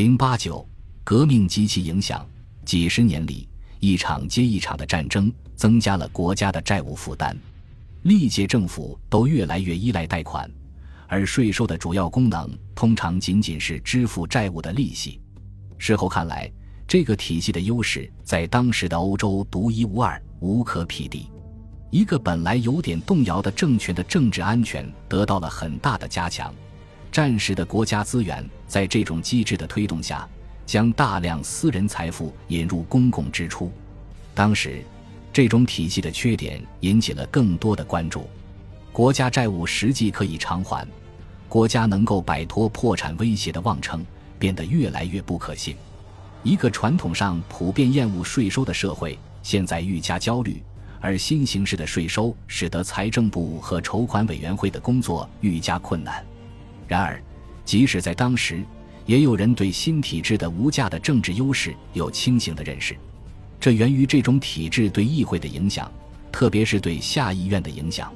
零八九革命及其影响，几十年里，一场接一场的战争增加了国家的债务负担，历届政府都越来越依赖贷款，而税收的主要功能通常仅仅是支付债务的利息。事后看来，这个体系的优势在当时的欧洲独一无二，无可匹敌。一个本来有点动摇的政权的政治安全得到了很大的加强。战时的国家资源在这种机制的推动下，将大量私人财富引入公共支出。当时，这种体系的缺点引起了更多的关注。国家债务实际可以偿还，国家能够摆脱破产威胁的妄称变得越来越不可信。一个传统上普遍厌恶税收的社会，现在愈加焦虑，而新形式的税收使得财政部和筹款委员会的工作愈加困难。然而，即使在当时，也有人对新体制的无价的政治优势有清醒的认识。这源于这种体制对议会的影响，特别是对下议院的影响。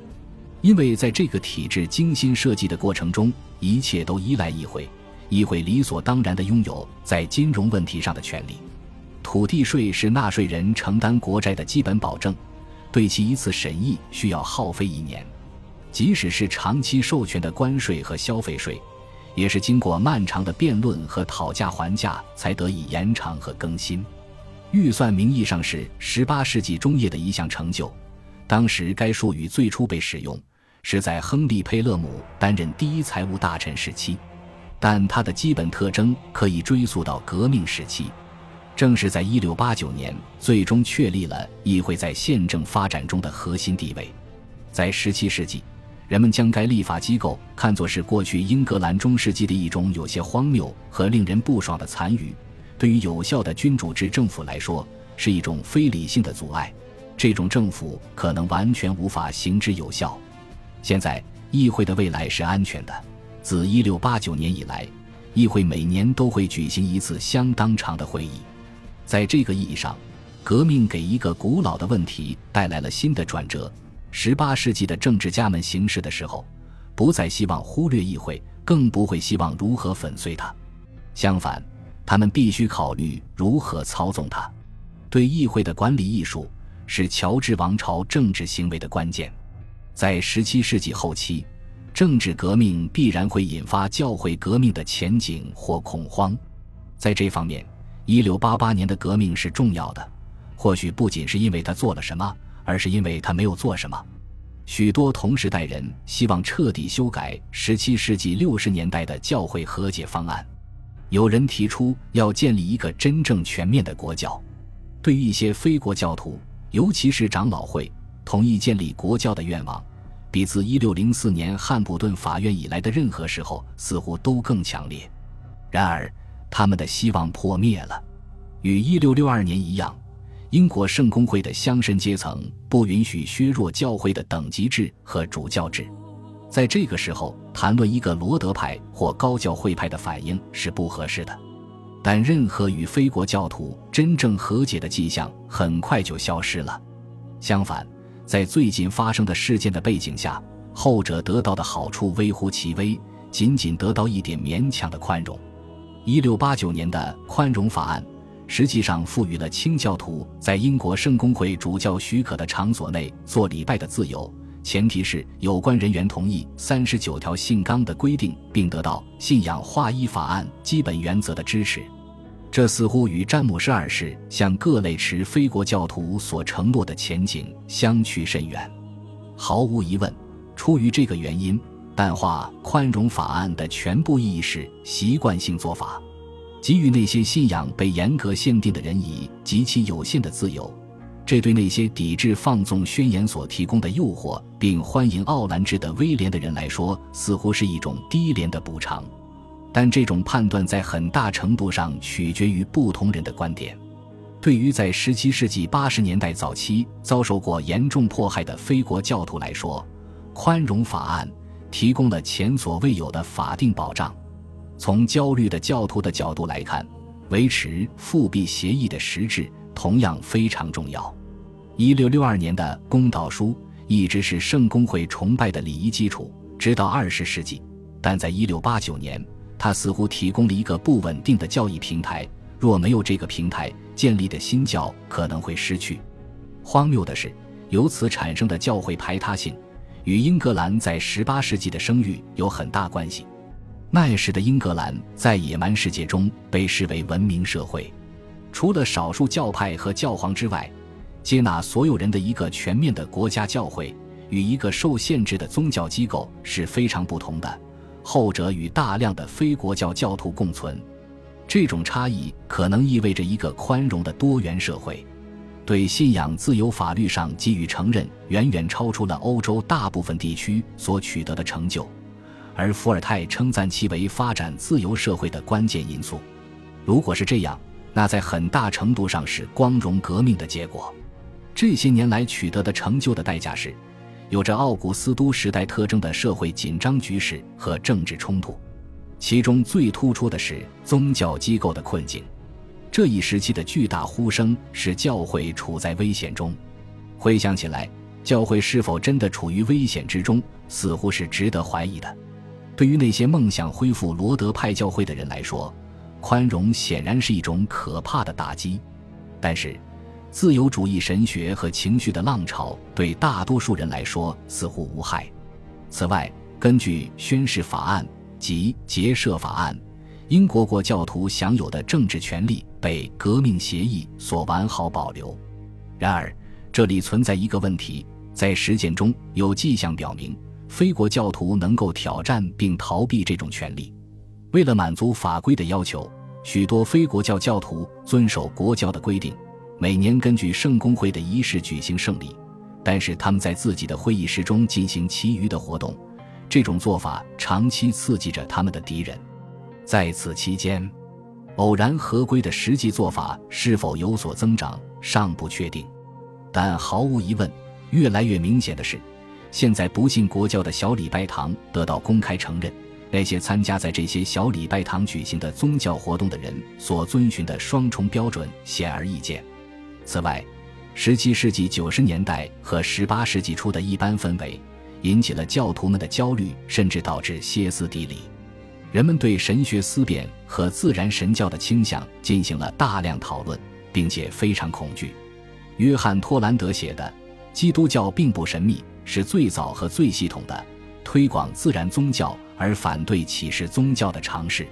因为在这个体制精心设计的过程中，一切都依赖议会，议会理所当然地拥有在金融问题上的权利。土地税是纳税人承担国债的基本保证，对其一次审议需要耗费一年。即使是长期授权的关税和消费税，也是经过漫长的辩论和讨价还价才得以延长和更新。预算名义上是十八世纪中叶的一项成就，当时该术语最初被使用是在亨利·佩勒姆担任第一财务大臣时期，但它的基本特征可以追溯到革命时期。正是在一六八九年，最终确立了议会在宪政发展中的核心地位。在十七世纪。人们将该立法机构看作是过去英格兰中世纪的一种有些荒谬和令人不爽的残余，对于有效的君主制政府来说是一种非理性的阻碍。这种政府可能完全无法行之有效。现在，议会的未来是安全的。自1689年以来，议会每年都会举行一次相当长的会议。在这个意义上，革命给一个古老的问题带来了新的转折。十八世纪的政治家们行事的时候，不再希望忽略议会，更不会希望如何粉碎它。相反，他们必须考虑如何操纵它。对议会的管理艺术是乔治王朝政治行为的关键。在十七世纪后期，政治革命必然会引发教会革命的前景或恐慌。在这方面，一六八八年的革命是重要的，或许不仅是因为他做了什么。而是因为他没有做什么。许多同时代人希望彻底修改17世纪60年代的教会和解方案。有人提出要建立一个真正全面的国教。对于一些非国教徒，尤其是长老会，同意建立国教的愿望，比自1604年汉普顿法院以来的任何时候似乎都更强烈。然而，他们的希望破灭了。与1662年一样。英国圣公会的乡绅阶层不允许削弱教会的等级制和主教制，在这个时候谈论一个罗德派或高教会派的反应是不合适的。但任何与非国教徒真正和解的迹象很快就消失了。相反，在最近发生的事件的背景下，后者得到的好处微乎其微，仅仅得到一点勉强的宽容。一六八九年的宽容法案。实际上赋予了清教徒在英国圣公会主教许可的场所内做礼拜的自由，前提是有关人员同意三十九条信纲的规定，并得到信仰划一法案基本原则的支持。这似乎与詹姆斯二世向各类持非国教徒所承诺的前景相去甚远。毫无疑问，出于这个原因，淡化宽容法案的全部意义是习惯性做法。给予那些信仰被严格限定的人以极其有限的自由，这对那些抵制放纵宣言所提供的诱惑，并欢迎奥兰治的威廉的人来说，似乎是一种低廉的补偿。但这种判断在很大程度上取决于不同人的观点。对于在17世纪80年代早期遭受过严重迫害的非国教徒来说，宽容法案提供了前所未有的法定保障。从焦虑的教徒的角度来看，维持复辟协议的实质同样非常重要。一六六二年的公道书一直是圣公会崇拜的礼仪基础，直到二十世纪。但在一六八九年，它似乎提供了一个不稳定的教义平台。若没有这个平台，建立的新教可能会失去。荒谬的是，由此产生的教会排他性，与英格兰在18世纪的声誉有很大关系。那时的英格兰在野蛮世界中被视为文明社会，除了少数教派和教皇之外，接纳所有人的一个全面的国家教会，与一个受限制的宗教机构是非常不同的。后者与大量的非国教教徒共存。这种差异可能意味着一个宽容的多元社会，对信仰自由法律上给予承认，远远超出了欧洲大部分地区所取得的成就，而伏尔泰称赞其为发展自由社会的关键因素。如果是这样，那在很大程度上是光荣革命的结果。这些年来取得的成就的代价是，有着奥古斯都时代特征的社会紧张局势和政治冲突。其中最突出的是宗教机构的困境。这一时期的巨大呼声使教会处在危险中。回想起来，教会是否真的处于危险之中，似乎是值得怀疑的。对于那些梦想恢复罗德派教会的人来说，宽容显然是一种可怕的打击。但是，自由主义神学和情绪的浪潮对大多数人来说似乎无害。此外，根据宣誓法案。及结社法案，英国国教徒享有的政治权利被革命协议所完好保留。然而，这里存在一个问题：在实践中有迹象表明，非国教徒能够挑战并逃避这种权利。为了满足法规的要求，许多非国教教徒遵守国教的规定，每年根据圣公会的仪式举行圣礼，但是他们在自己的会议室中进行其余的活动。这种做法长期刺激着他们的敌人，在此期间，偶然合规的实际做法是否有所增长尚不确定。但毫无疑问，越来越明显的是，现在不信国教的小礼拜堂得到公开承认。那些参加在这些小礼拜堂举行的宗教活动的人所遵循的双重标准显而易见。此外，17世纪90年代和18世纪初的一般氛围。引起了教徒们的焦虑，甚至导致歇斯底里。人们对神学思辨和自然神教的倾向进行了大量讨论，并且非常恐惧。约翰·托兰德写的《基督教并不神秘》是最早和最系统的推广自然宗教而反对启示宗教的尝试。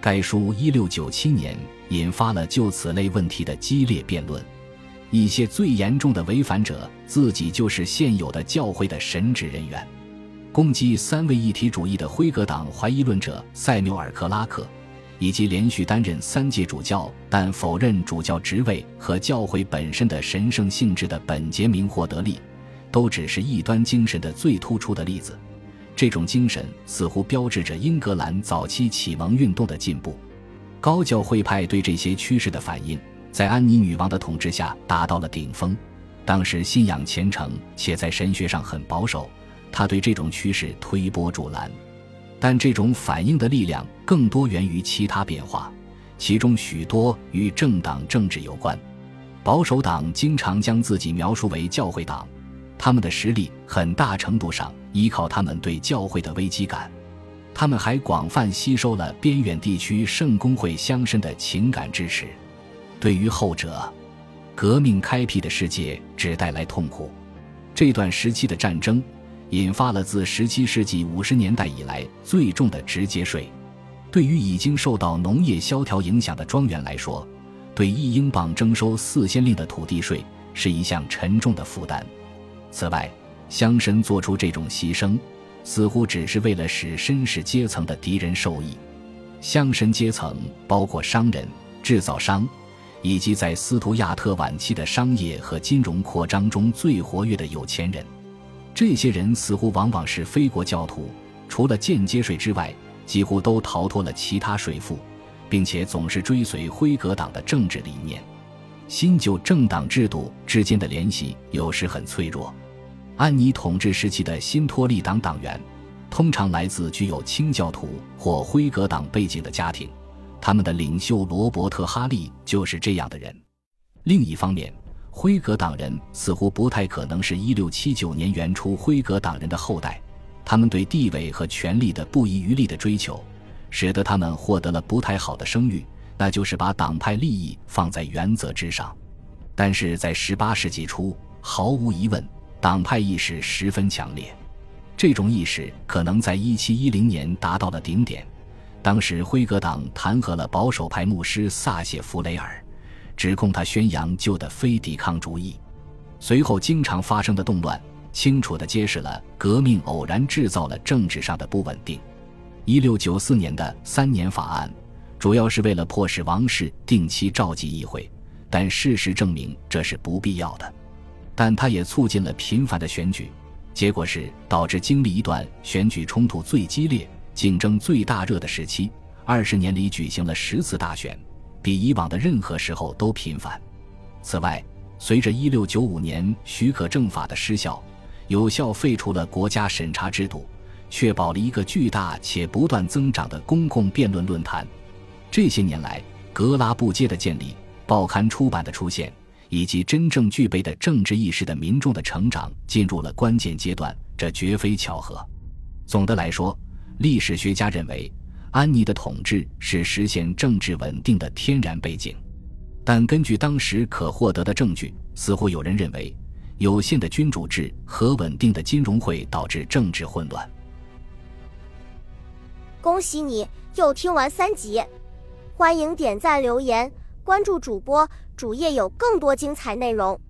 该书1697年引发了就此类问题的激烈辩论。一些最严重的违反者自己就是现有的教会的神职人员，攻击三位一体主义的辉格党怀疑论者塞缪尔·克拉克，以及连续担任三届主教但否认主教职位和教会本身的神圣性质的本杰明·霍德利，都只是异端精神的最突出的例子。这种精神似乎标志着英格兰早期启蒙运动的进步。高教会派对这些趋势的反应。在安妮女王的统治下达到了顶峰，当时信仰虔诚且在神学上很保守，他对这种趋势推波助澜。但这种反应的力量更多源于其他变化，其中许多与政党政治有关。保守党经常将自己描述为教会党，他们的实力很大程度上依靠他们对教会的危机感。他们还广泛吸收了边远地区圣公会乡绅的情感支持。对于后者，革命开辟的世界只带来痛苦。这段时期的战争引发了自17世纪50年代以来最重的直接税。对于已经受到农业萧条影响的庄园来说，对一英镑征收四先令的土地税是一项沉重的负担。此外，乡绅做出这种牺牲，似乎只是为了使绅士阶层的敌人受益。乡绅阶层包括商人、制造商。以及在斯图亚特晚期的商业和金融扩张中最活跃的有钱人，这些人似乎往往是非国教徒，除了间接税之外，几乎都逃脱了其他税负，并且总是追随辉格党的政治理念。新旧政党制度之间的联系有时很脆弱。安妮统治时期的新托利党党员，通常来自具有清教徒或辉格党背景的家庭。他们的领袖罗伯特·哈利就是这样的人。另一方面，辉格党人似乎不太可能是一六七九年原初辉格党人的后代。他们对地位和权力的不遗余力的追求，使得他们获得了不太好的声誉，那就是把党派利益放在原则之上。但是在十八世纪初，毫无疑问，党派意识十分强烈。这种意识可能在一七一零年达到了顶点。当时辉格党弹劾了保守派牧师萨谢弗雷尔，指控他宣扬旧的非抵抗主义。随后经常发生的动乱，清楚地揭示了革命偶然制造了政治上的不稳定。一六九四年的三年法案，主要是为了迫使王室定期召集议会。但事实证明这是不必要的，但它也促进了频繁的选举，结果是导致经历一段选举冲突最激烈、竞争最大热的时期。二十年里举行了十次大选，比以往的任何时候都频繁。此外，随着一六九五年许可证法的失效，有效废除了国家审查制度，确保了一个巨大且不断增长的公共辩论论坛。这些年来，格拉布街的建立。报刊出版的出现，以及真正具备的政治意识的民众的成长，进入了关键阶段。这绝非巧合。总的来说，历史学家认为，安妮的统治是实现政治稳定的天然背景。但根据当时可获得的证据，似乎有人认为，有限的君主制和稳定的金融会导致政治混乱。恭喜你又听完三集，欢迎点赞留言。关注主播，主页有更多精彩内容。